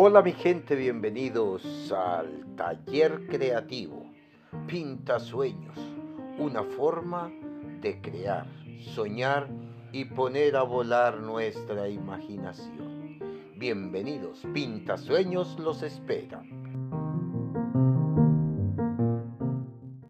Hola mi gente, bienvenidos al taller creativo. Pinta sueños, una forma de crear, soñar y poner a volar nuestra imaginación. Bienvenidos, Pinta Sueños los espera.